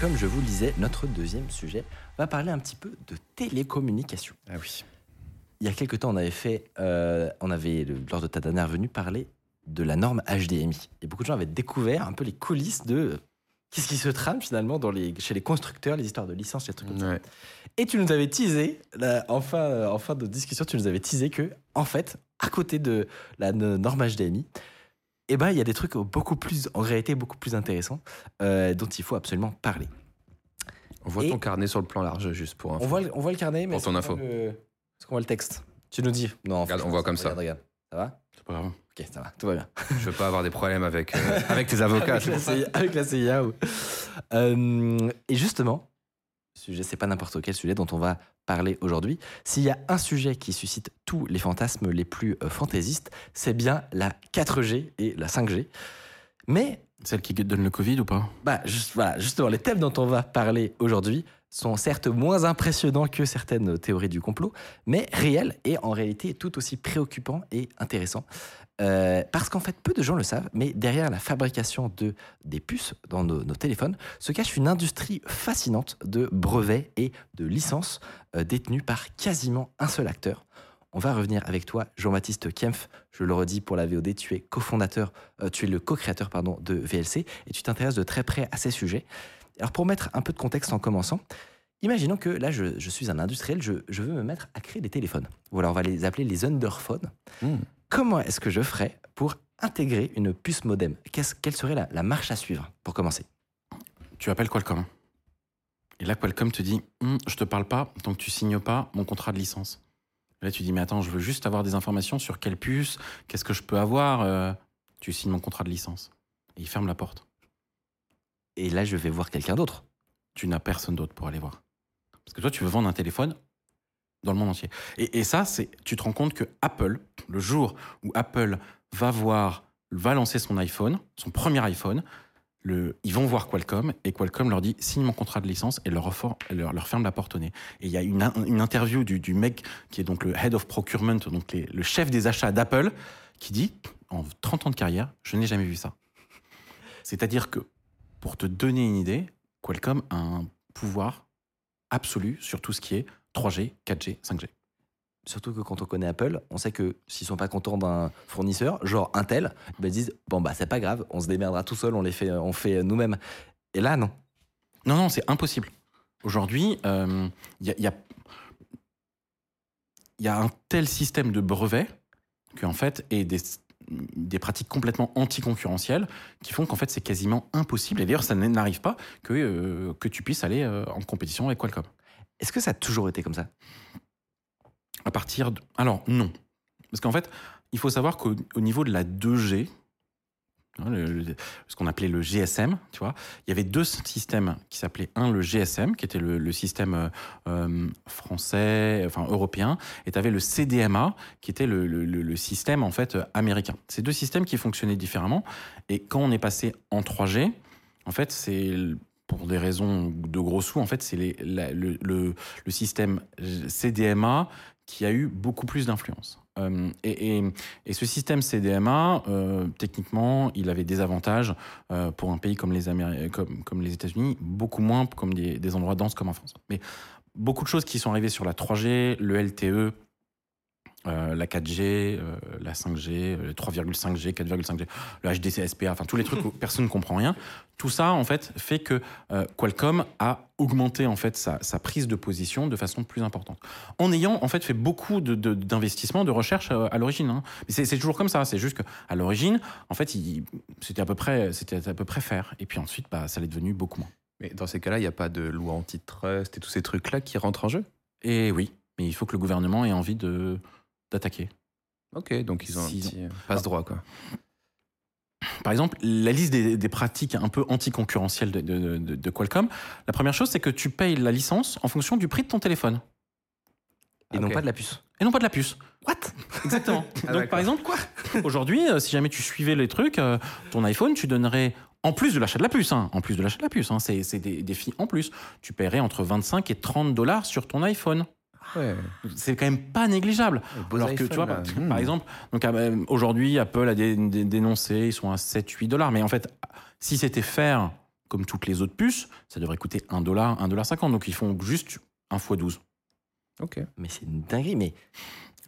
Comme je vous le disais, notre deuxième sujet va parler un petit peu de télécommunication. Ah oui. Il y a quelques temps, on avait fait, euh, on avait, lors de ta dernière venue, parlé de la norme HDMI. Et beaucoup de gens avaient découvert un peu les coulisses de euh, qu'est-ce qui se trame finalement dans les, chez les constructeurs, les histoires de licences, les trucs comme ça. Et tu nous avais teasé, là, en, fin, euh, en fin de discussion, tu nous avais teasé que, en fait, à côté de la no- norme HDMI, eh ben, il y a des trucs beaucoup plus, en réalité, beaucoup plus intéressants, euh, dont il faut absolument parler. On voit Et- ton carnet sur le plan large, juste pour info. On voit, le- on voit le carnet, mais Pour ton info. le- Est-ce qu'on voit le texte Tu nous dis. Non, Regarde, on voit comme ça. Regarde, regarde. Ça va? C'est pas grave. Ok, ça va, tout va bien. Je veux pas avoir des problèmes avec, euh, avec tes avocats. la. CIA, avec la CIA, ou- Euh, et justement, sujet, c'est pas n'importe quel sujet dont on va parler aujourd'hui. S'il y a un sujet qui suscite tous les fantasmes les plus euh, fantaisistes, c'est bien la 4G et la 5G. Mais Celle qui donne le Covid ou pas? Bah, juste, voilà, justement, les thèmes dont on va parler aujourd'hui sont certes moins impressionnants que certaines théories du complot, mais réels et en réalité tout aussi préoccupants et intéressants. Euh, parce qu'en fait, peu de gens le savent, mais derrière la fabrication de, des puces dans nos, téléphones se cache une industrie fascinante de brevets et de licences euh, détenues par quasiment un seul acteur. On va revenir avec toi, Jean-Baptiste Kempf. Je le redis pour la VOD, tu es cofondateur, euh, tu es le co-créateur pardon de VLC et tu t'intéresses de très près à ces sujets. Alors pour mettre un peu de contexte en commençant, imaginons que là je, suis un industriel, je, je veux me mettre à créer des téléphones. Voilà, on va les appeler les underphones. Hmm. Comment est-ce que je ferais pour intégrer une puce modem? Quelle serait la, la marche à suivre pour commencer? Tu appelles Qualcomm. Et là, Qualcomm te dit Hum, Je te parle pas tant que tu signes pas mon contrat de licence. Et là, tu dis Mais attends, je veux juste avoir des informations sur quelle puce, qu'est-ce que je peux avoir. euh, Tu signes mon contrat de licence. Et il ferme la porte. Et là je vais voir quelqu'un d'autre. tu n'as personne d'autre pour aller voir. Parce que toi, tu veux vendre un téléphone dans le monde entier. Et, ça, c'est, tu te rends compte que Apple, le jour où Apple va voir, va lancer son iPhone, son premier iPhone, ils vont voir Qualcomm et Qualcomm leur dit signe mon contrat de licence et leur, leur, ferme la porte au nez. Et il y a une, in- une interview du, mec qui est donc le head of procurement, donc le chef des achats d'Apple, qui dit en 30 ans de carrière, je n'ai jamais vu ça. C'est-à-dire que, pour te donner une idée, Qualcomm a un pouvoir absolu sur tout ce qui est 3G, 4G, 5G. Surtout que quand on connaît Apple, on sait que s'ils sont pas contents d'un fournisseur, genre Intel, ils disent bon bah c'est pas grave, on se démerdera tout seul, on les fait, on fait nous-mêmes. Et là non. Non, non, c'est impossible. Aujourd'hui, euh, il y, a, il y a- il y a un tel système de brevets qu'en fait, et des, des pratiques complètement anticoncurrentielles qui font qu'en fait, c'est quasiment impossible. Et d'ailleurs, ça n'arrive pas que, euh, que tu puisses aller euh, en compétition avec Qualcomm. Est-ce que ça a toujours été comme ça? À partir. Alors, non. Parce qu'en fait, il faut savoir qu'au au niveau de la 2G, hein, ce qu'on appelait le GSM, tu vois, il y avait deux systèmes qui s'appelaient un le GSM, qui était le, système euh, euh, français, enfin européen, et tu avais le CDMA, qui était le système en fait euh, américain. Ces deux systèmes qui fonctionnaient différemment, et quand on est passé en 3G, en fait, c'est pour des raisons de gros sous, en fait, c'est le, système CDMA qui a eu beaucoup plus d'influence. Euh, et, ce système CDMA, euh, techniquement, il avait des avantages euh, pour un pays comme les, États-Unis, beaucoup moins comme des endroits denses comme en France. Mais beaucoup de choses qui sont arrivées sur la 3G, le LTE, euh, la 4G, euh, la 5G, euh, le 3,5G, 4,5G, le HDC-SPA, enfin tous les trucs où personne ne comprend rien. Tout ça, en fait, fait que euh, Qualcomm a augmenté en fait sa, sa prise de position de façon plus importante, en ayant en fait fait beaucoup de- de- d'investissements, de, recherche à l'origine. hein. Mais c'est toujours comme ça. C'est juste qu'à l'origine, en fait, c'était à peu près, c'était à peu près faire. Et puis ensuite, bah, ça l'est devenu beaucoup moins. Mais dans ces cas-là, il n'y a pas de loi antitrust et tous ces trucs-là qui rentrent en jeu? Et oui, mais il faut que le gouvernement ait envie de d'attaquer. Ok, donc ils ont un petit passe-droit, quoi. par exemple, la liste des, des pratiques un peu anticoncurrentielles de, de, de- de Qualcomm, la première chose, c'est que tu payes la licence en fonction du prix de ton téléphone. Et non pas de la puce. Et non pas de la puce. What? Exactement. Ah, Donc, par exemple, quoi? Aujourd'hui, euh, si jamais tu suivais les trucs, euh, ton iPhone, tu donnerais, en plus de l'achat de la puce, hein, en plus de l'achat de la puce, hein, c'est c'est des, des filles en plus, tu paierais entre 25 et 30 dollars sur ton iPhone. Ouais. C'est quand même pas négligeable. Alors que tu vois, par, là. par Hmm. exemple, donc euh, aujourd'hui, Apple a dé- dé- dénoncé, ils sont à 7-8 dollars. Mais en fait, si c'était faire comme toutes les autres puces, ça devrait coûter 1 dollar, 1 dollar 50. Donc ils font juste 1 x 12. Ok. Mais c'est une dinguerie. Mais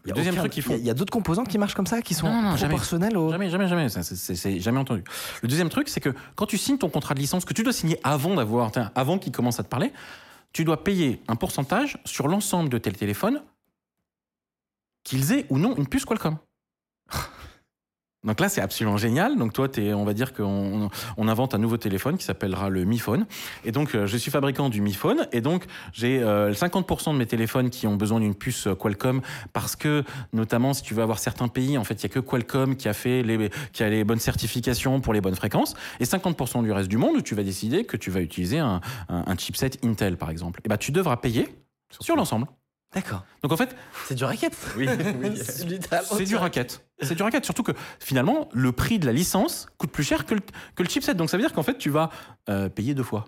il y a deuxième aucun- truc qu'ils font- Il y a, d'autres composants qui marchent comme ça, qui sont Non, non, jamais. au. Jamais, jamais, jamais. C'est- jamais entendu. Le deuxième truc, c'est que quand tu signes ton contrat de licence, que tu dois signer avant d'avoir, avant qu'il commence à te parler, tu dois payer un pourcentage sur l'ensemble de tes téléphones, qu'ils aient ou non une puce Qualcomm. Donc là, c'est absolument génial. Donc toi, es, on va dire qu'on on invente un nouveau téléphone qui s'appellera le Mi Phone. Et donc, euh, je suis fabricant du Mi Phone. Et donc, j'ai euh, 50% de mes téléphones qui ont besoin d'une puce euh, Qualcomm parce que, notamment, si tu veux avoir certains pays, en fait, il y a que Qualcomm qui a fait les, qui a les bonnes certifications pour les bonnes fréquences. Et 50% du reste du monde, tu vas décider que tu vas utiliser un, un- un chipset Intel, par exemple. Et ben, tu devras payer sur l'ensemble. D'accord. Donc en fait, C'est du racket. oui, c'est littéralement c'est du racket. C'est du racket. Surtout que finalement, le prix de la licence coûte plus cher que le, que le chipset. Donc ça veut dire qu'en fait, tu vas euh, payer deux fois.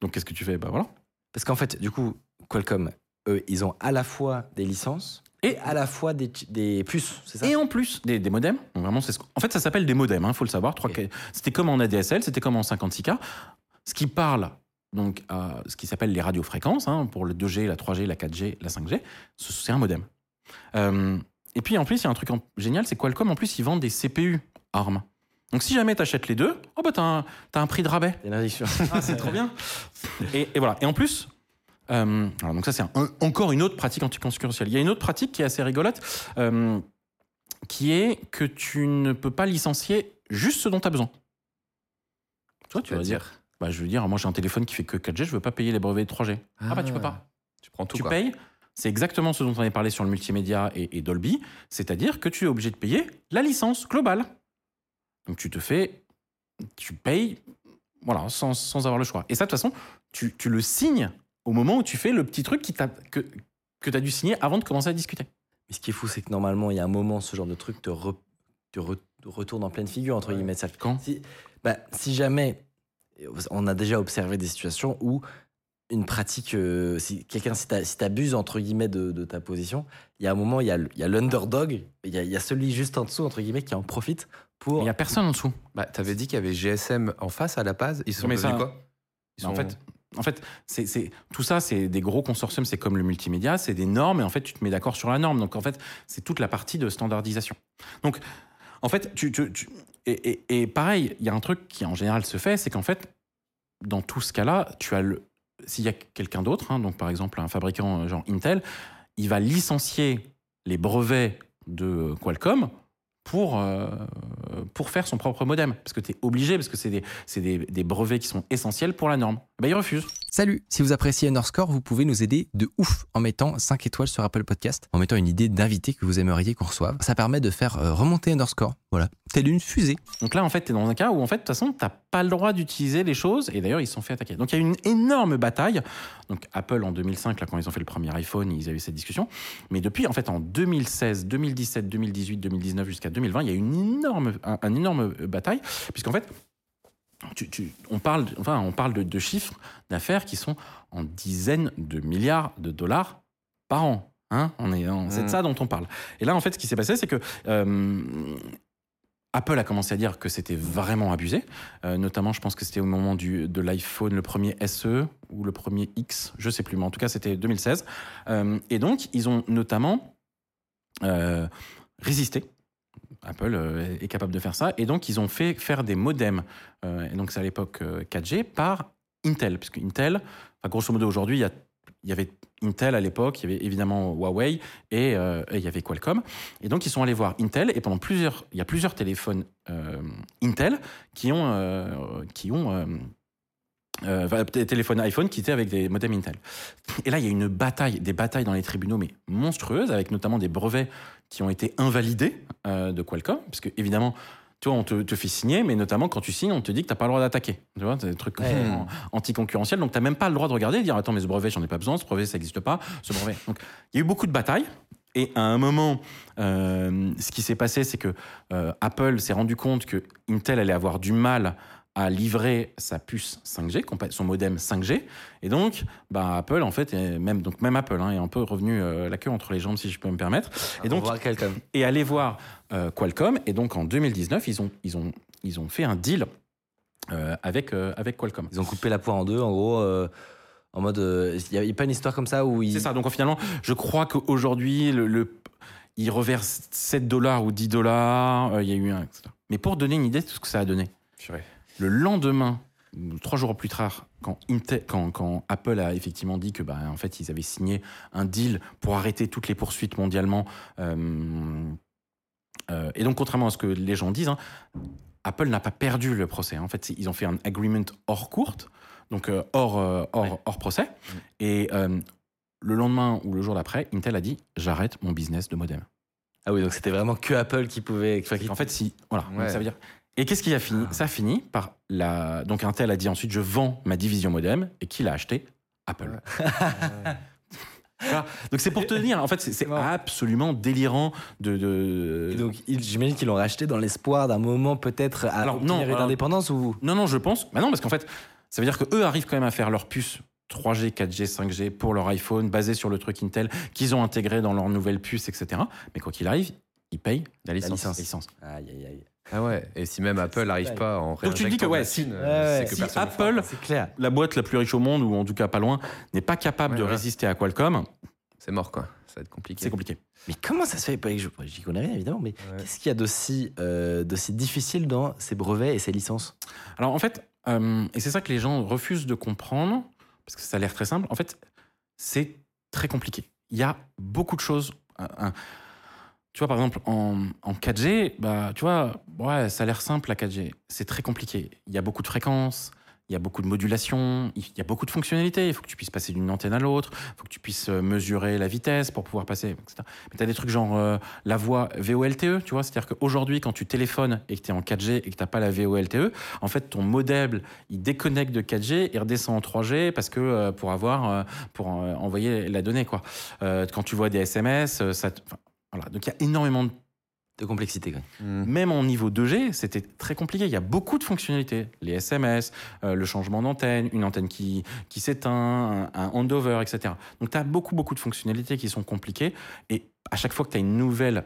Donc qu'est-ce que tu fais? Bah voilà. Parce qu'en fait, du coup, Qualcomm, eux, ils ont à la fois des licences et à la fois des, puces, c'est ça? Et en plus, des, des modems. Vraiment, c'est ce en fait, ça s'appelle des modems, il faut le savoir. C'était comme en ADSL, c'était comme en 56K. Ce qui parle donc à ce qui s'appelle les radiofréquences, hein, pour le 2G, la 3G, la 4G, la 5G, ce- c'est un modem. Euh, et puis en plus, il y a un truc en- génial, c'est Qualcomm, en plus, ils vendent des CPU ARM. Donc si jamais tu achètes les deux, oh bah t'as un, t'as un prix de rabais. Ah, c'est trop bien. Et, et voilà. Et en plus, euh, alors donc ça c'est un- encore une autre pratique anticoncurrentielle. Il y a une autre pratique qui est assez rigolote, euh, qui est que tu ne peux pas licencier juste ce dont tu as besoin. Toi, tu vas dire, bah, je veux dire, moi j'ai un téléphone qui fait que 4G, je veux pas payer les brevets de 3G. Ah, bah tu peux pas. Tu prends tout. tu quoi. payes. C'est exactement ce dont on avait parlé sur le multimédia et, et Dolby, c'est-à-dire que tu es obligé de payer la licence globale. Donc tu te fais, tu payes, voilà, sans, sans avoir le choix. Et ça, de toute façon, tu, tu le signes au moment où tu fais le petit truc qui que, que tu as dû signer avant de commencer à discuter. Mais ce qui est fou, c'est que normalement, il y a un moment, ce genre de truc te, re- te re- retourne en pleine figure, entre guillemets. Ça- Quand? Si, bah, si jamais, on a déjà observé des situations où une pratique, euh, si quelqu'un, si t'a- si t'abuses, entre guillemets, de, de ta position, il y a un moment, il y a, le- il y a l'underdog, il y a, y celui juste en dessous, entre guillemets, qui en profite pour... Il n'y a personne en dessous. Bah, t'avais dit qu'il y avait GSM en face à la base. Ils sont ça- quoi? Ils En sont- fait, en fait c'est, c'est- tout ça, c'est des gros consortiums, c'est comme le multimédia, c'est des normes, et en fait, tu te mets d'accord sur la norme. Donc, en fait, c'est toute la partie de standardisation. Donc, en fait, tu, tu- tu- et, et- et pareil, il y a un truc qui en général se fait, c'est qu'en fait, dans tout ce cas-là, tu as le, s'il y a quelqu'un d'autre, hein, donc par exemple un fabricant euh, genre Intel, il va licencier les brevets de Qualcomm pour, euh, pour faire son propre modem. Parce que tu es obligé, parce que c'est des, des, brevets qui sont essentiels pour la norme. Ben, il refuse. Salut, si vous appréciez Underscore, vous pouvez nous aider de ouf en mettant 5 étoiles sur Apple Podcast, en mettant une idée d'invité que vous aimeriez qu'on reçoive. Ça permet de faire euh, remonter Underscore, voilà, telle une fusée. Donc là, en fait, tu es dans un cas où, en fait, de toute façon, tu pas le droit d'utiliser les choses. Et d'ailleurs, ils se sont fait attaquer. Donc il y a eu une énorme bataille. Donc Apple, en 2005, là, quand ils ont fait le premier iPhone, ils avaient eu cette discussion. Mais depuis, en fait, en 2016, 2017, 2018, 2019 jusqu'à 2020, il y a eu une énorme, un, un énorme bataille. Puisqu'en fait, tu- tu- on parle, enfin, on parle de, de chiffres d'affaires qui sont en dizaines de milliards de dollars par an. Hein on est, c'est de Mm. ça dont on parle. Et là, en fait, ce qui s'est passé, c'est que euh, Apple a commencé à dire que c'était vraiment abusé. Euh, notamment, je pense que c'était au moment du, de l'iPhone, le premier SE ou le premier X, je sais plus, mais en tout cas, c'était 2016. Euh, et donc, ils ont notamment euh, résisté. Apple est capable de faire ça. Et donc, ils ont fait faire des modems, et donc c'est à l'époque euh, 4G, par Intel. Parce que Intel, enfin, grosso modo, aujourd'hui, il y, a- il y avait Intel à l'époque, il y avait évidemment Huawei et, euh, et il y avait Qualcomm. Et donc, ils sont allés voir Intel, et pendant plusieurs, il y a plusieurs téléphones euh, Intel qui ont, euh, qui ont téléphones iPhone qui étaient avec des modems Intel. Et là, il y a une bataille, des batailles dans les tribunaux, mais monstrueuses, avec notamment des brevets qui ont été invalidés de Qualcomm, parce que évidemment, tu vois, on te, te fait signer, mais notamment quand tu signes, on te dit que t'as pas le droit d'attaquer. Tu vois, c'est des trucs Ouais. anticoncurrentiels. Donc, t'as même pas le droit de regarder et de dire, attends, mais ce brevet, j'en ai pas besoin, ce brevet, ça n'existe pas, ce brevet. Donc, il y a eu beaucoup de batailles. Et à un moment, euh, ce qui s'est passé, c'est que euh, Apple s'est rendu compte que Intel allait avoir du mal à livrer sa puce 5G, compa- son modem 5G, et donc bah, Apple en fait, est même donc même Apple hein, est un peu revenu euh, la queue entre les jambes si je peux me permettre, et donc voit quelqu'un. et aller voir euh, Qualcomm. Et donc en 2019, ils ont, ils ont, ils ont fait un deal euh, avec, avec Qualcomm. Ils ont coupé la poire en deux, en gros, en mode. Il n'y a, a pas une histoire comme ça où ils. C'est ça. Donc finalement, je crois qu'aujourd'hui, le, le, ils reversent 7 dollars ou 10 dollars. Il y a eu un. etc. Mais pour donner une idée de ce que ça a donné, le lendemain, trois jours plus tard, quand, Intel, quand, quand Apple a effectivement dit que, bah, en fait, ils avaient signé un deal pour arrêter toutes les poursuites mondialement. euh, euh, et donc, contrairement à ce que les gens disent, hein, Apple n'a pas perdu le procès. En fait, ils ont fait un agreement hors courte, donc euh, hors, hors, Ouais. hors procès. Et euh, le lendemain ou le jour d'après, Intel a dit j'arrête mon business de modem. Ah oui, donc c'était vraiment que Apple qui pouvait. enfin, qui- En fait, si voilà, donc ça veut dire. Et qu'est-ce qui a fini Ça a fini par la. Donc Intel a dit ensuite je vends ma division modem et qui l'a acheté Apple. Voilà. Donc c'est pour te dire, en fait, c'est absolument délirant de. donc, j'imagine qu'ils l'ont racheté dans l'espoir d'un moment peut-être à Alors, obtenir non, une indépendance ou. Non, non, je pense. Bah non, parce qu'en fait, ça veut dire que eux arrivent quand même à faire leur puce 3G, 4G, 5G pour leur iPhone, basé sur le truc Intel qu'ils ont intégré dans leur nouvelle puce, etc. Mais quoi qu'il arrive, ils payent La licence. licence. la licence. Aïe, aïe, aïe. Ah ouais. Et si même Apple n'arrive pas en tu te dis que, ouais, ouais, euh, c'est que si Apple- clair. La boîte la plus riche au monde, ou en tout cas pas loin, n'est pas capable Ouais, de résister à Qualcomm. C'est mort, quoi. Ça va être compliqué. c'est compliqué. Mais comment ça se fait? Que je- J'y connais rien, évidemment, mais Ouais. qu'est-ce qu'il y a d'aussi euh, d'aussi difficile dans ces brevets et ces licences? Alors en fait, euh, et c'est ça que les gens refusent de comprendre, parce que ça a l'air très simple, en fait, c'est très compliqué. Il y a beaucoup de choses. euh, un- tu vois, par exemple, en, en 4G, bah, tu vois, ouais, ça a l'air simple la 4G. C'est très compliqué. Il y a beaucoup de fréquences, il y a beaucoup de modulation, il y a beaucoup de fonctionnalités. Il faut que tu puisses passer d'une antenne à l'autre, il faut que tu puisses euh, mesurer la vitesse pour pouvoir passer, etc. Mais tu as des trucs genre euh, la voix VoLTE, tu vois, c'est-à-dire qu'aujourd'hui, quand tu téléphones et que tu es en 4G et que tu pas la VoLTE, en fait, ton modem, il déconnecte de 4G et redescend en 3G parce que euh, pour avoir, pour envoyer la donnée, quoi. Quand tu vois des SMS, ça, voilà. Donc il y a énormément de de complexité Mm. même en niveau 2G, c'était très compliqué. Il y a beaucoup de fonctionnalités. Les SMS, euh, le changement d'antenne, une antenne qui, qui s'éteint, un, un handover, etc. Donc, tu as beaucoup, beaucoup de fonctionnalités qui sont compliquées. Et à chaque fois que tu as une nouvelle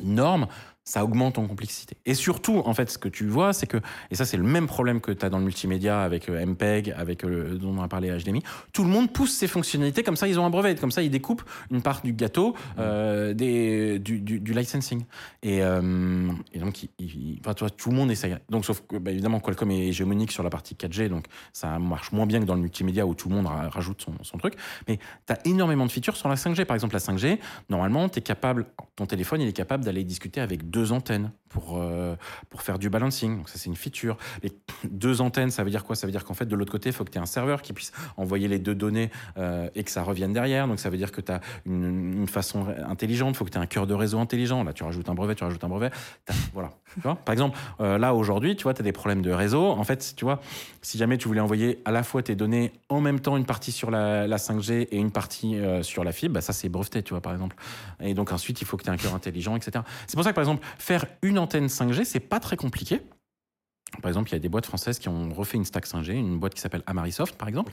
norme, ça augmente en complexité. Et surtout, en fait, ce que tu vois, c'est que, et ça, c'est le même problème que tu as dans le multimédia avec euh, MPEG, avec euh, dont on a parlé HDMI, tout le monde pousse ces fonctionnalités, comme ça, ils ont un brevet, comme ça, ils découpent une part du gâteau euh, des, du, du, du licensing. Et, euh, et donc, il- il- enfin, tu vois, tout le monde essaye. Donc, sauf que, bah, évidemment, Qualcomm est hégémonique sur la partie 4G, donc ça marche moins bien que dans le multimédia où tout le monde ra- rajoute son, son truc. Mais tu as énormément de features sur la 5G. Par exemple, la 5G, normalement, tu es capable, ton téléphone, il est capable d'aller discuter avec deux antennes pour, euh, pour faire du balancing. Donc, ça, c'est une feature. Les deux antennes, ça veut dire quoi? Ça veut dire qu'en fait, de l'autre côté, il faut que tu aies un serveur qui puisse envoyer les deux données euh, et que ça revienne derrière. Donc, ça veut dire que tu as une, façon intelligente. Il faut que tu aies un cœur de réseau intelligent. Là, tu rajoutes un brevet, tu rajoutes un brevet. Voilà. Par exemple, euh, là, aujourd'hui, tu vois, tu as des problèmes de réseau. En fait, tu vois, si jamais tu voulais envoyer à la fois tes données en même temps une partie sur la, la 5G et une partie sur la fibre, bah, ça, c'est breveté, tu vois, par exemple. Et donc, ensuite, il faut que tu aies un cœur intelligent, etc. C'est pour ça que, par exemple, faire une antenne 5G, c'est pas très compliqué. Par exemple, il y a des boîtes françaises qui ont refait une stack 5G, une boîte qui s'appelle Amarisoft, par exemple.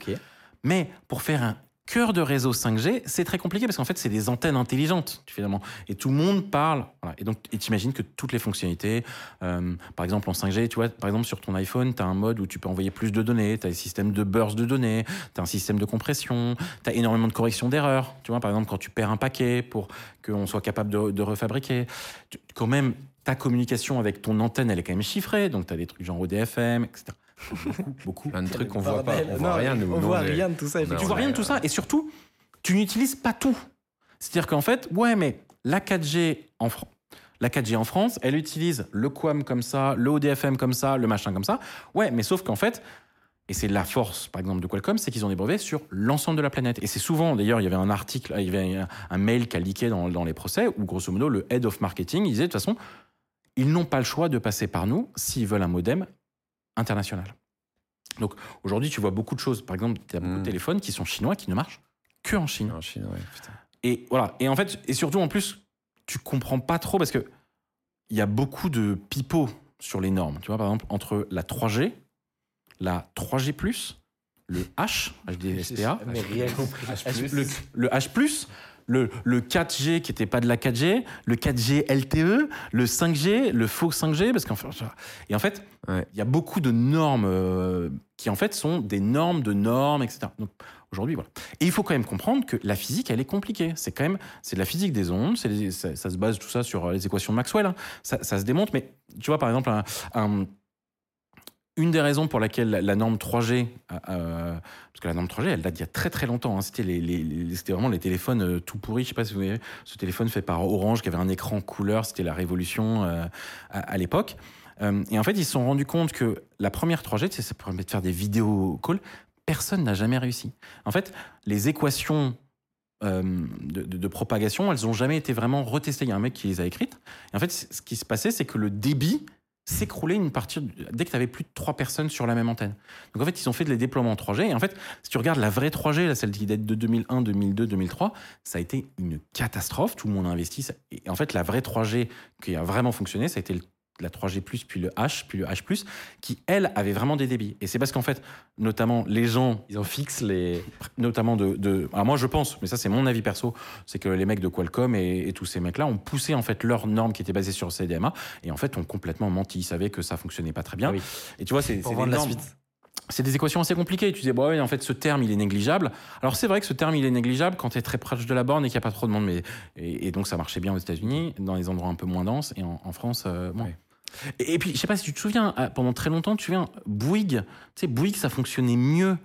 Mais pour faire un cœur de réseau 5G, c'est très compliqué parce qu'en fait, c'est des antennes intelligentes, finalement. Et tout le monde parle. Et donc, et t'imagines que toutes les fonctionnalités, euh, par exemple en 5G, tu vois, par exemple sur ton iPhone, tu as un mode où tu peux envoyer plus de données, tu as des systèmes de burst de données, tu as un système de compression, tu as énormément de corrections d'erreurs. Tu vois, par exemple, quand tu perds un paquet pour qu'on soit capable de, refabriquer, quand même, ta communication avec ton antenne, elle est quand même chiffrée. Donc, tu as des trucs genre ODFM, etc. Beaucoup, beaucoup. Plein de trucs qu'on voit pas. On voit Non, rien, nous. On voit est- rien de tout ça. on a- effectivement. Tu vois rien de tout ça. Et surtout, tu n'utilises pas tout. C'est-à-dire qu'en fait, ouais, mais la 4G en France. La 4G en France, elle utilise le QAM comme ça, le ODFM comme ça, le machin comme ça. Ouais, mais sauf qu'en fait, et c'est la force, par exemple, de Qualcomm, c'est qu'ils ont des brevets sur l'ensemble de la planète. Et c'est souvent, d'ailleurs, il y avait un article, il y avait un, un mail qui a leaké dans, dans les procès où, grosso modo, le head of marketing, il disait, de toute façon, ils n'ont pas le choix de passer par nous s'ils veulent un modem international. Donc aujourd'hui, tu vois beaucoup de choses. Par exemple, tu as beaucoup de téléphones qui sont chinois qui ne marchent que en Chine. En Chine, ouais, putain. Et voilà. Et en fait, et surtout en plus, tu comprends pas trop parce que il y a beaucoup de pipeaux sur les normes. Tu vois, par exemple, entre la 3G, la 3G+, le H, HDSPA, Mais rien compris. le, le H+, le, le 4G qui n'était pas de la 4G, le 4G LTE, le 5G, le faux 5G, parce qu'en fait, et en fait, il Ouais. y a beaucoup de normes euh, qui en fait sont des normes de normes, etc. Donc aujourd'hui, voilà. Et il faut quand même comprendre que la physique, elle est compliquée. C'est quand même, c'est de la physique des ondes, les- ça, ça se base tout ça sur les équations de Maxwell. hein. Ça, ça se démontre, mais tu vois, par exemple, un- un- une des raisons pour laquelle la, norme 3G, euh, parce que la norme 3G, elle date d'il y a très très longtemps. hein. C'était vraiment les téléphones euh, tout pourris. Je sais pas si vous voyez ce téléphone fait par Orange qui avait un écran couleur. C'était la révolution euh, à, l'époque. Euh, et en fait, ils se sont rendus compte que la première 3G, tu sais, ça permet de faire des vidéos calls. Personne n'a jamais réussi. En fait, les équations euh, de, propagation, elles n'ont jamais été vraiment retestées. Il y a un mec qui les a écrites. Et en fait, ce qui se passait, c'est que le débit s'écroulait une partie dès que tu avais plus de trois personnes sur la même antenne. Donc en fait, ils ont fait des déploiements 3G. Et en fait, si tu regardes la vraie 3G, là, celle qui date de 2001, 2002, 2003, ça a été une catastrophe. Tout le monde a investi. Et en fait, la vraie 3G qui a vraiment fonctionné, ça a été le- la 3G+, puis le H, puis le H+, qui, elle, avait vraiment des débits. Et c'est parce qu'en fait, notamment, les gens Ils en fixent les. notamment de, de- alors moi je pense, mais ça c'est mon avis perso, c'est que les mecs de Qualcomm et, et tous ces mecs-là ont poussé en fait leurs normes qui étaient basées sur CDMA et en fait ont complètement menti. Ils savaient que ça fonctionnait pas très bien. Ah oui. Et tu vois, c'est Pour c'est vendre des la normes- suite. c'est des équations assez compliquées. Tu disais, bon, ouais, en fait, ce terme, il est négligeable. Alors, c'est vrai que ce terme, il est négligeable quand tu es très proche de la borne et qu'il n'y a pas trop de monde. Mais, et, et donc, ça marchait bien aux États-Unis, dans les endroits un peu moins denses, et en, en France, euh, moins. Ouais. Et, et puis, je sais pas si tu te souviens, euh, pendant très longtemps, tu te souviens, Bouygues, tu sais, Bouygues, ça fonctionnait mieux.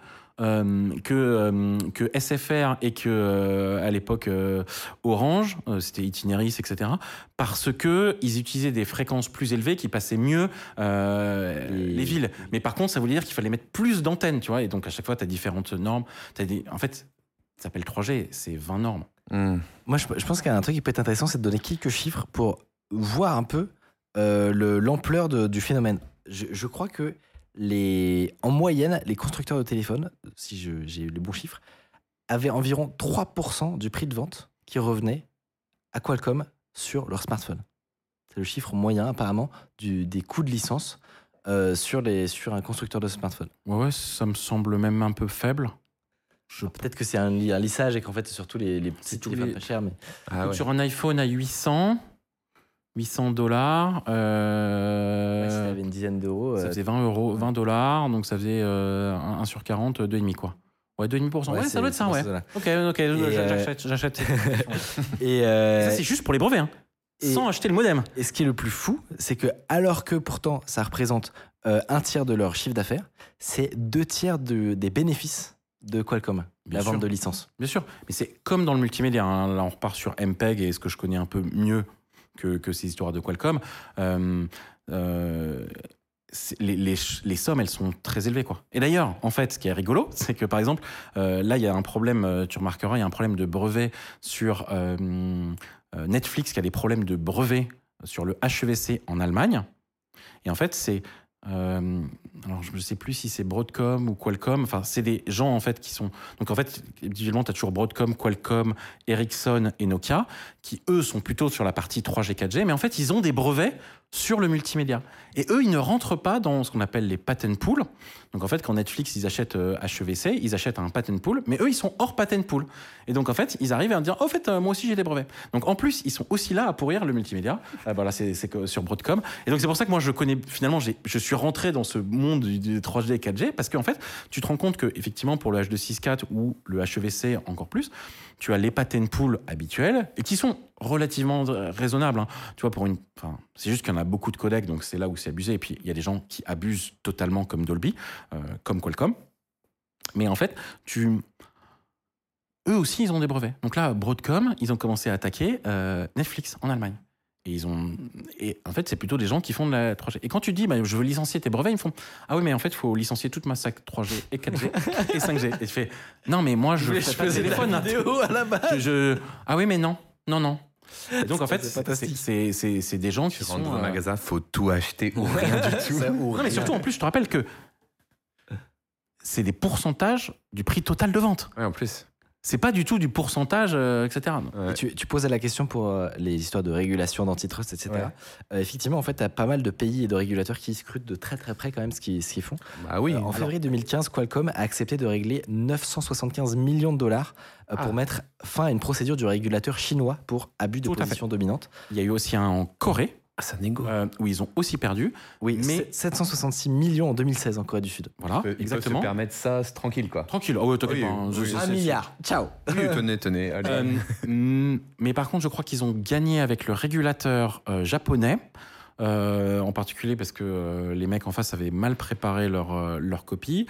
euh, que, euh, que SFR et que euh, à l'époque euh, Orange, euh, c'était Itinéris, etc. Parce que ils utilisaient des fréquences plus élevées qui passaient mieux euh, Les- les villes. Mais par contre, ça voulait dire qu'il fallait mettre plus d'antennes, tu vois. Et donc, à chaque fois, tu as différentes normes. T'as des... En fait, ça s'appelle 3G, c'est 20 normes. Hmm. Moi, je, je pense qu'il y a un truc qui peut être intéressant, c'est de donner quelques chiffres pour voir un peu euh, le- l'ampleur du phénomène. Je, je crois que les, en moyenne, les constructeurs de téléphones, si j'ai les bons chiffres, avaient environ 3% du prix de vente qui revenait à Qualcomm sur leur smartphone. C'est le chiffre moyen, apparemment, du, des coûts de licence euh, sur, les, sur un constructeur de smartphone. Ouais, ouais, ça me semble même un peu faible. Je... Peut-être que c'est un, li- un lissage et qu'en fait, c'est surtout les, les petits téléphones les- pas chers. Mais... Ah ouais. Sur un iPhone à 800, 800 dollars, euh, Ouais, si t'avais une dizaine d'euros. ça euh, faisait 20 euros, 20 dollars, donc ça faisait euh, 1, sur 40, 2,5 quoi. Ouais, 2,5%. Ouais, ouais, ça doit être ça, ouais. Ok, ok, euh, j'achète, j'achète. Et, euh, ça, c'est juste pour les brevets, hein. et- sans acheter le modem. Et ce qui est le plus fou, c'est que alors que pourtant ça représente euh, un tiers de leur chiffre d'affaires, c'est deux tiers de- des bénéfices de Qualcomm, Bien la vente de licences. Bien sûr, mais c'est comme dans le multimédia. hein. Là, on repart sur MPEG et ce que je connais un peu mieux que, ces histoires de Qualcomm. Euh, euh, les, sommes, elles sont très élevées. Quoi. Et d'ailleurs, en fait, ce qui est rigolo, c'est que par exemple, euh, là, il y a un problème, tu remarqueras, il y a un problème de brevet sur Netflix qui a des problèmes de brevet sur le HEVC en Allemagne. Et en fait, c'est. Euh, alors, je ne sais plus si c'est Broadcom ou Qualcomm. Enfin, c'est des gens, en fait, qui sont. Donc, en fait, individuellement, tu as toujours Broadcom, Qualcomm, Ericsson et Nokia, qui, eux, sont plutôt sur la partie 3G, 4G. Mais en fait, ils ont des brevets sur le multimédia. Et eux, ils ne rentrent pas dans ce qu'on appelle les patent pools. Donc, en fait, quand Netflix, ils achètent euh, HEVC, ils achètent un patent pool. Mais eux, ils sont hors patent pool. Et donc, en fait, ils arrivent à dire, oh, en fait, euh, moi aussi, j'ai des brevets. Donc, en plus, ils sont aussi là à pourrir le multimédia. Euh, voilà, c'est sur Broadcom. Et donc, c'est pour ça que moi, je connais, finalement, je suis rentré dans ce monde du 3G et 4G parce qu'en fait, tu te rends compte que, effectivement, pour le H264 ou le HEVC encore plus, tu as les patent pools habituels et qui sont relativement euh, raisonnables. hein. Tu vois, pour une, c'est juste qu'il y en a beaucoup de codecs, donc c'est là où c'est abusé. Et puis, il y a des gens qui abusent totalement comme Dolby, euh, comme Qualcomm. Mais en fait, eux aussi, ils ont des brevets. Donc là, Broadcom, ils ont commencé à attaquer euh, Netflix en Allemagne. Et ils ont, et en fait, c'est plutôt des gens qui font de la 3G. Et quand tu dis, bah, je veux licencier tes brevets, ils me font, ah oui, mais en fait, il faut licencier toute ma stack 3G et 4G et 5G. Et tu fais, non, mais moi, je, fais pas de téléphone. là. vidéo à la base. Je- je- ah oui, mais non, non, non. Et donc en fait, c'est c'est- fantastique. c'est c'est- c'est des gens qui Tu sont. rentres dans un euh, magasin, faut tout acheter ou rien du tout. Ça, ou Non, mais surtout, en plus, je te rappelle que c'est des pourcentages du prix total de vente. Ouais, en plus. C'est pas du tout du pourcentage, euh, etc. Ouais. Et Tu, tu posais la question pour euh, les histoires de régulation, d'antitrust, etc. Ouais. Euh, effectivement, en fait, tu as pas mal de pays et de régulateurs qui scrutent de très très près quand même ce qu'ils font. Bah oui. Euh, en février 2015, Qualcomm a accepté de régler 975 millions de dollars euh, pour Ah. mettre fin à une procédure du régulateur chinois pour abus de Tout position dominante. Il y a eu aussi un en Corée, Ah, ça négo. euh, où ils ont aussi perdu. Oui, Mais- mais 766 millions en 2016 en Corée du Sud. Voilà, Ils peuvent- ils peuvent exactement. se permettre ça c'est tranquille, quoi. Tranquille. Oh, ouais, t'inquiète Oui, pas, hein, oui, Un c'est- milliard. Ciao. Oui, tenez, tenez. Allez. Euh, mm, mais par contre, je crois qu'ils ont gagné avec le régulateur euh, japonais. Euh, en particulier parce que euh, les mecs en face avaient mal préparé leur, euh, leur copie.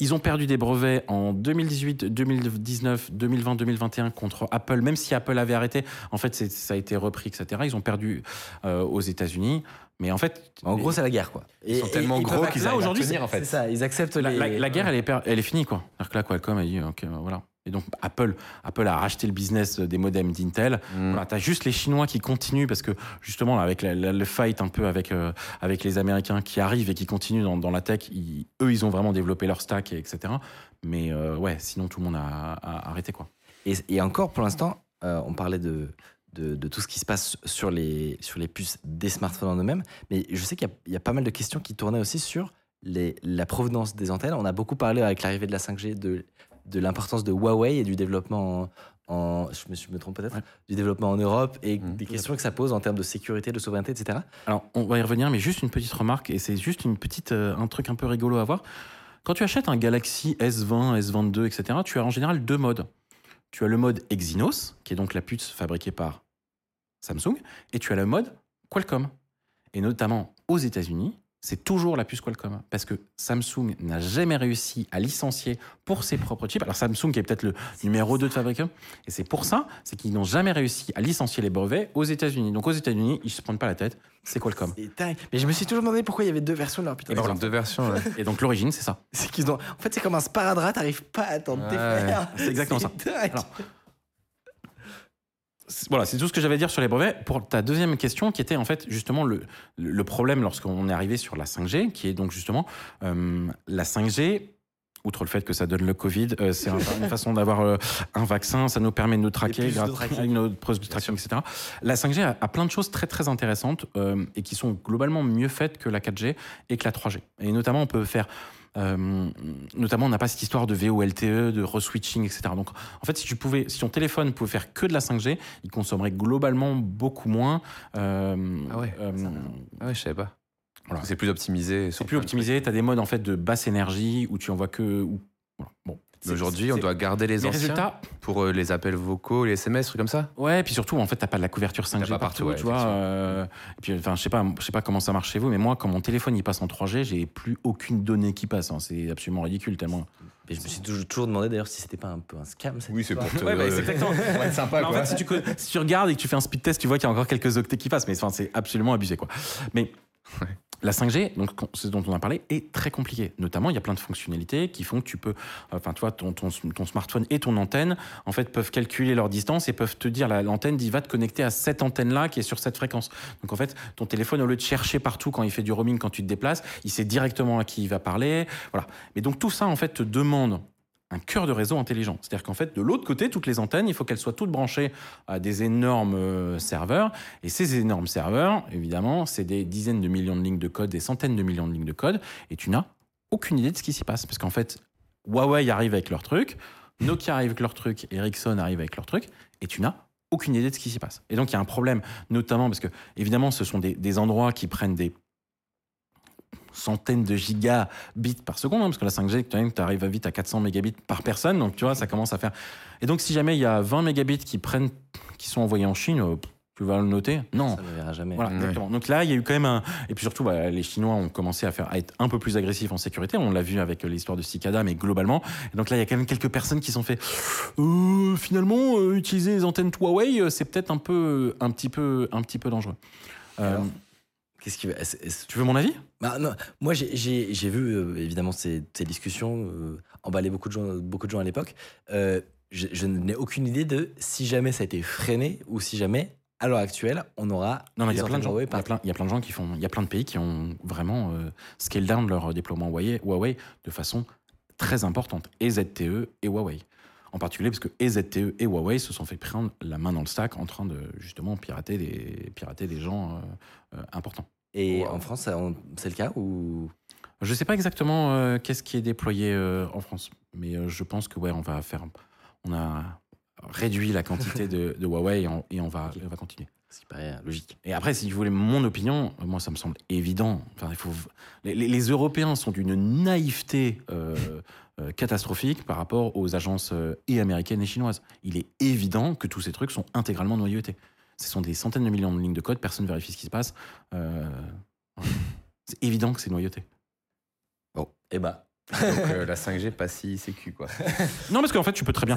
Ils ont perdu des brevets en 2018, 2019, 2020, 2021 contre Apple, même si Apple avait arrêté. En fait, ça a été repris, etc. Ils ont perdu aux États-Unis. Mais en fait, En gros, c'est la guerre, quoi. Ils sont tellement gros peuvent- qu'ils arrivent à tenir, en fait. C'est ça, ils acceptent la, les... la- la guerre, elle est, elle est finie, quoi. C'est-à-dire que là, Qualcomm a dit, ok, voilà. Et donc, Apple, Apple a racheté le business des modems d'Intel. Mm. Voilà, t'as juste les Chinois qui continuent parce que justement avec la- la- le fight un peu avec euh, avec les Américains qui arrivent et qui continuent dans, dans la tech, ils- eux ils ont vraiment développé leur stack et etc. Mais euh, ouais, sinon tout le monde a, a arrêté quoi. Et, et encore, pour l'instant, euh, on parlait de, de, de tout ce qui se passe sur les, sur les puces des smartphones en eux-mêmes, mais je sais qu'il y, a- il y a pas mal de questions qui tournaient aussi sur les, la provenance des antennes. On a beaucoup parlé avec l'arrivée de la 5G de, de l'importance de Huawei et du développement en, en- je, me, je me trompe peut-être, Ouais. du développement en Europe et Mhm. des questions que ça pose en termes de sécurité, de souveraineté, etc. Alors on va y revenir, mais juste une petite remarque et c'est juste une petite euh, un truc un peu rigolo à voir. Quand tu achètes un Galaxy S20, S22, etc., tu as en général deux modes. Tu as le mode Exynos, qui est donc la puce fabriquée par Samsung, et tu as le mode Qualcomm. Et notamment aux États-Unis, c'est toujours la puce Qualcomm. Parce que Samsung n'a jamais réussi à licencier pour ses propres chips. Alors Samsung qui est peut-être le numéro 2 de fabricant. Et c'est pour ça, c'est qu'ils n'ont jamais réussi à licencier les brevets aux États-Unis. Donc aux États-Unis, ils se prennent pas la tête, c'est Qualcomm. C'est dingue. Mais je me suis toujours demandé pourquoi il y avait deux versions de leur putain. Smartphone. deux versions. ouais. Et donc l'origine, c'est ça. C'est qu'ils ont. En fait, c'est comme un sparadrap, t'arrives pas à t'en Ouais. défaire. C'est exactement ça. Voilà, c'est tout ce que j'avais à dire sur les brevets. Pour ta deuxième question, qui était en fait justement le, le problème lorsqu'on est arrivé sur la 5G, qui est donc justement euh, la 5G. Outre le fait que ça donne le Covid, euh, c'est un- une façon d'avoir euh, un vaccin, ça nous permet de nous traquer grâce à nos puces de tracking, etc. La 5G a, a plein de choses très très intéressantes et qui sont globalement mieux faites que la 4G et que la 3G. Et notamment, on peut faire euh, notamment, on n'a pas cette histoire de VOLTE, de reswitching, etc. Donc, en fait, si tu pouvais, si ton téléphone pouvait faire que de la 5G, il consommerait globalement beaucoup moins. euh, Ah ouais, euh, Ah ouais, je savais pas. Voilà. C'est plus optimisé. c'est plus optimisé. Tu as des modes en fait de basse énergie où tu envoies que. où- voilà. Bon. Mais Aujourd'hui, on C'est- doit garder les Les anciens résultats, pour euh, les appels vocaux, les SMS, trucs comme ça. ouais, puis surtout, en fait, t'as pas de la couverture 5G pas partout, partout, ouais, tu vois. effectivement. euh, et puis, enfin, je sais pas, je sais pas comment ça marche chez vous, mais moi, quand mon téléphone il passe en 3G, j'ai plus aucune donnée qui passe. hein. C'est absolument ridicule tellement. Mais je me suis toujours, toujours demandé d'ailleurs si c'était pas un peu un scam. cette histoire. te. Ouais, bah, c'est exactement. Ouais, sympa, Mais en fait, si tu, si tu regardes et que tu fais un speed test, tu vois qu'il y a encore quelques octets qui passent, mais enfin, c'est absolument abusé. Quoi. Mais la 5G, donc ce dont on a parlé, est très compliqué. Notamment, il y a plein de fonctionnalités qui font que tu peux, enfin, tu vois, ton, ton, smartphone et ton antenne, en fait, peuvent calculer leur distance et peuvent te dire, la- l'antenne dit, va te connecter à cette antenne-là qui est sur cette fréquence. Donc, en fait, ton téléphone, au lieu de chercher partout quand il fait du roaming, quand tu te déplaces, il sait directement à qui il va parler. Voilà. Mais donc, tout ça, en fait, te demande un cœur de réseau intelligent. C'est-à-dire qu'en fait, de l'autre côté, toutes les antennes, il faut qu'elles soient toutes branchées à des énormes euh, serveurs. Et ces énormes serveurs, évidemment, c'est des dizaines de millions de lignes de code, des centaines de millions de lignes de code. Et tu n'as aucune idée de ce qui s'y passe. Parce qu'en fait, Huawei arrive avec leur truc, Nokia arrive avec leur truc, Ericsson arrive avec leur truc, et tu n'as aucune idée de ce qui s'y passe. Et donc, il y a un problème, notamment parce que, évidemment, ce sont des, des endroits qui prennent des centaines de gigabits par seconde, hein, parce que la 5G, quand même, tu arrives vite à 400 mégabits par personne, donc tu vois, ça commence à faire. Et donc, si jamais il y a 20 mégabits qui prennent, qui sont envoyés en Chine, euh, tu vas le noter? Non. Ça ne verra jamais. Voilà, Ouais. exactement. Donc là, il y a eu quand même un. Et puis surtout, bah, les Chinois ont commencé à, faire, à être un peu plus agressifs en sécurité. On l'a vu avec euh, l'histoire de Cicada, mais globalement. Et donc là, il y a quand même quelques personnes qui sont fait. Euh, finalement, euh, utiliser les antennes Huawei, c'est peut-être un peu, un petit peu, un petit peu dangereux. Euh, Alors? Qu'est-ce qui va. tu veux mon avis? Bah, non, moi, j'ai- vu euh, évidemment ces, ces discussions euh, emballer beaucoup de gens, beaucoup de gens à l'époque. Euh, je je n'ai aucune idée de si jamais ça a été freiné ou si jamais à l'heure actuelle, on aura. Non, mais il y a plein de gens. Il y y a plein de gens qui font. Il y a plein de pays qui ont vraiment euh, scale down leur déploiement Huawei, Huawei de façon très importante. Et ZTE et Huawei. En particulier parce que et ZTE et Huawei se sont fait prendre la main dans le stack en train de justement pirater des, pirater des gens euh, euh, importants. Et Wow. en France, c'est le cas ou? Je sais pas exactement euh, qu'est-ce qui est déployé euh, en France, mais je pense que ouais, on va faire. On a réduit la quantité de, de Huawei et on, et on va, on va continuer. Ce qui logique. Et après, si vous voulez mon opinion, euh, moi, ça me semble évident. Enfin, il faut... les, Européens sont d'une naïveté euh, euh, catastrophique par rapport aux agences et américaines et chinoises. Il est évident que tous ces trucs sont intégralement noyautés. Ce sont des centaines de millions de lignes de code, personne ne vérifie ce qui se passe. C'est évident que c'est noyauté. Eh bah, Donc euh, la 5G, pas si sécu, quoi. Non, parce qu'en fait, tu peux très bien.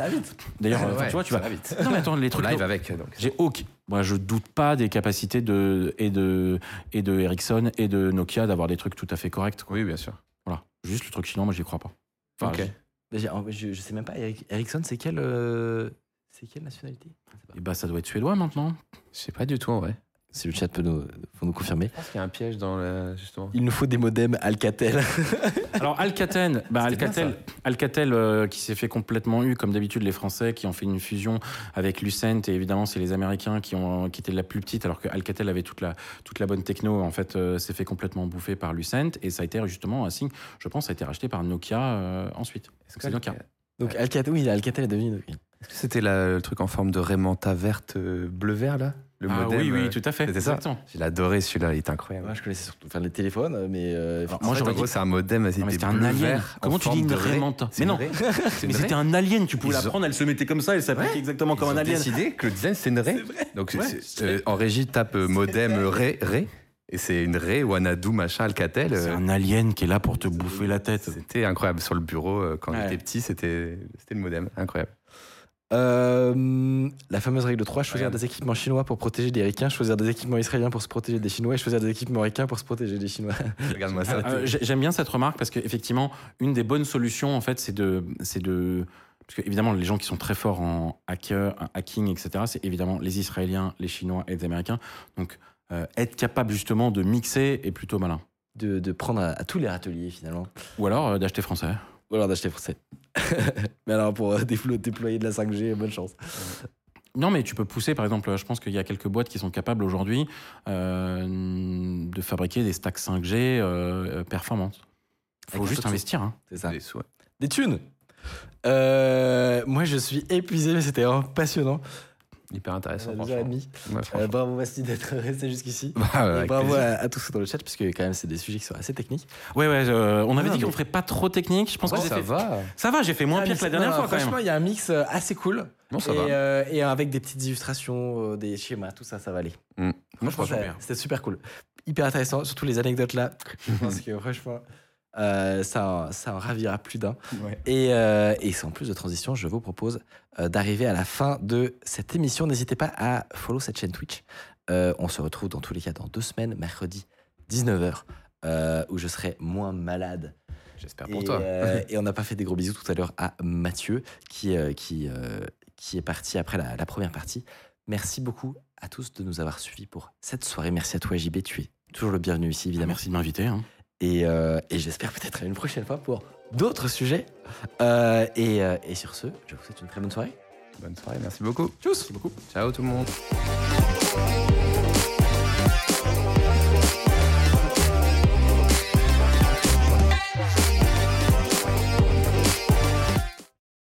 D'ailleurs, euh, enfin, Ouais, tu vois, tu vas. va vite. Non, mais attends, les On trucs. live avec, donc. J'ai aucun. Moi, je doute pas des capacités de et de et de Ericsson et de Nokia d'avoir des trucs tout à fait corrects. quoi. Oui, bien sûr. Voilà. Juste le truc chinois, moi, j'y crois pas. Enfin, Ok. Je, je sais même pas, Eric- Ericsson, c'est quelle, euh, c'est quelle nationalité? Et bah, ça doit être suédois maintenant. Je sais pas du tout, en vrai. Si le chat peut nous, nous confirmer. Je pense qu'il y a un piège dans le. Justement. Il nous faut des modems Alcatel. Alors Alcatel, bah, bien, Alcatel, Alcatel euh, qui s'est fait complètement eu comme d'habitude les Français qui ont fait une fusion avec Lucent et évidemment c'est les Américains qui ont qui étaient la plus petite alors que Alcatel avait toute la toute la bonne techno en fait euh, s'est fait complètement bouffer par Lucent et ça a été justement un signe je pense ça a été racheté par Nokia euh, ensuite. Est-ce C'est Nokia. Donc Alcatel, oui, Alcatel est devenu. Nokia. Est-ce que c'était la- le truc en forme de Raymanta verte euh, bleu-vert, là? Le Ah modem oui oui euh, tout à fait. c'était ça. J'ai adoré celui-là, il est incroyable. Moi, je connaissais surtout enfin, les téléphones, mais euh, Alors, En moi, fait, en gros, dit- c'est un modem, c'était un alien. Comment tu dis une Raymanta C'est Mais non, mais c'était un alien. Tu pouvais la prendre, elle se mettait comme ça, elle s'appliquait exactement comme un alien. décidé que le design, c'est une raie. Donc, euh, en régie, tape modem raie, raie. Et c'est une raie, Wanadu, machin, Alcatel. C'est un alien qui est là pour te bouffer la tête. C'était incroyable. Sur le bureau, quand était petit, c'était c'était le modem. Incroyable. Euh, la fameuse règle de 3, choisir des équipements chinois pour protéger des ricains, choisir des équipements israéliens pour se protéger des Chinois et choisir des équipements ricains pour se protéger des Chinois. Regarde-moi ça. Euh, j'ai- J'aime bien cette remarque parce qu'effectivement, une des bonnes solutions, en fait, c'est de, c'est de, parce que évidemment, les gens qui sont très forts en hacker, en hacking, etc., c'est évidemment les Israéliens, les Chinois et les Américains. Donc, euh, être capable justement de mixer est plutôt malin. De, de prendre à, à tous les râteliers finalement. Ou alors euh, d'acheter français. Ou alors d'acheter français. mais alors pour euh, déployer de la 5G, bonne chance. Non, mais tu peux pousser, par exemple, je pense qu'il y a quelques boîtes qui sont capables aujourd'hui euh, de fabriquer des stacks 5G euh, performantes. Il faut Avec juste investir. Hein. C'est ça. Des sous, ouais. Des thunes Euh, Moi je suis épuisé, mais c'était vraiment passionnant. Hyper intéressant. Euh, deux heures et franchement. demie. Ouais, Euh, franchement. bravo d'être resté jusqu'ici. Bah, Et bravo à, à tous dans le chat, puisque quand même c'est des sujets qui sont assez techniques. Ouais, ouais, euh, on avait Ah, dit qu'on mais- ferait pas trop technique. Je pense Oh, que ça fait- va. Ça va, j'ai fait moins Ah, pire que la dernière non, fois quand Franchement, même. il y a un mix euh, assez cool. Non, ça et, va. euh, et avec des petites illustrations, euh, des schémas, tout ça, ça va aller. Mm. Moi, je Franchement, pense ça- super. C'était super cool. Hyper intéressant, surtout les anecdotes là. Je pense que franchement, euh, ça, en- ça en ravira plus d'un. Ouais. Et, euh, et sans plus de transition, je vous propose euh, d'arriver à la fin de cette émission. N'hésitez pas à follow cette chaîne Twitch. On se retrouve dans tous les cas dans deux semaines, mercredi 19h, euh, où je serai moins malade J'espère pour et, toi. et on n'a pas fait des gros bisous tout à l'heure à Mathieu, qui, qui, qui est parti après la, la première partie. Merci beaucoup à tous de nous avoir suivis pour cette soirée. Merci à toi, JB. Tu es toujours le bienvenu ici, évidemment. Merci de m'inviter. hein. Et, euh, et j'espère peut-être à une prochaine fois pour d'autres sujets. Euh, et, euh, et sur ce, je vous souhaite une très bonne soirée. Bonne soirée, merci beaucoup. Tchuss Ciao tout le monde.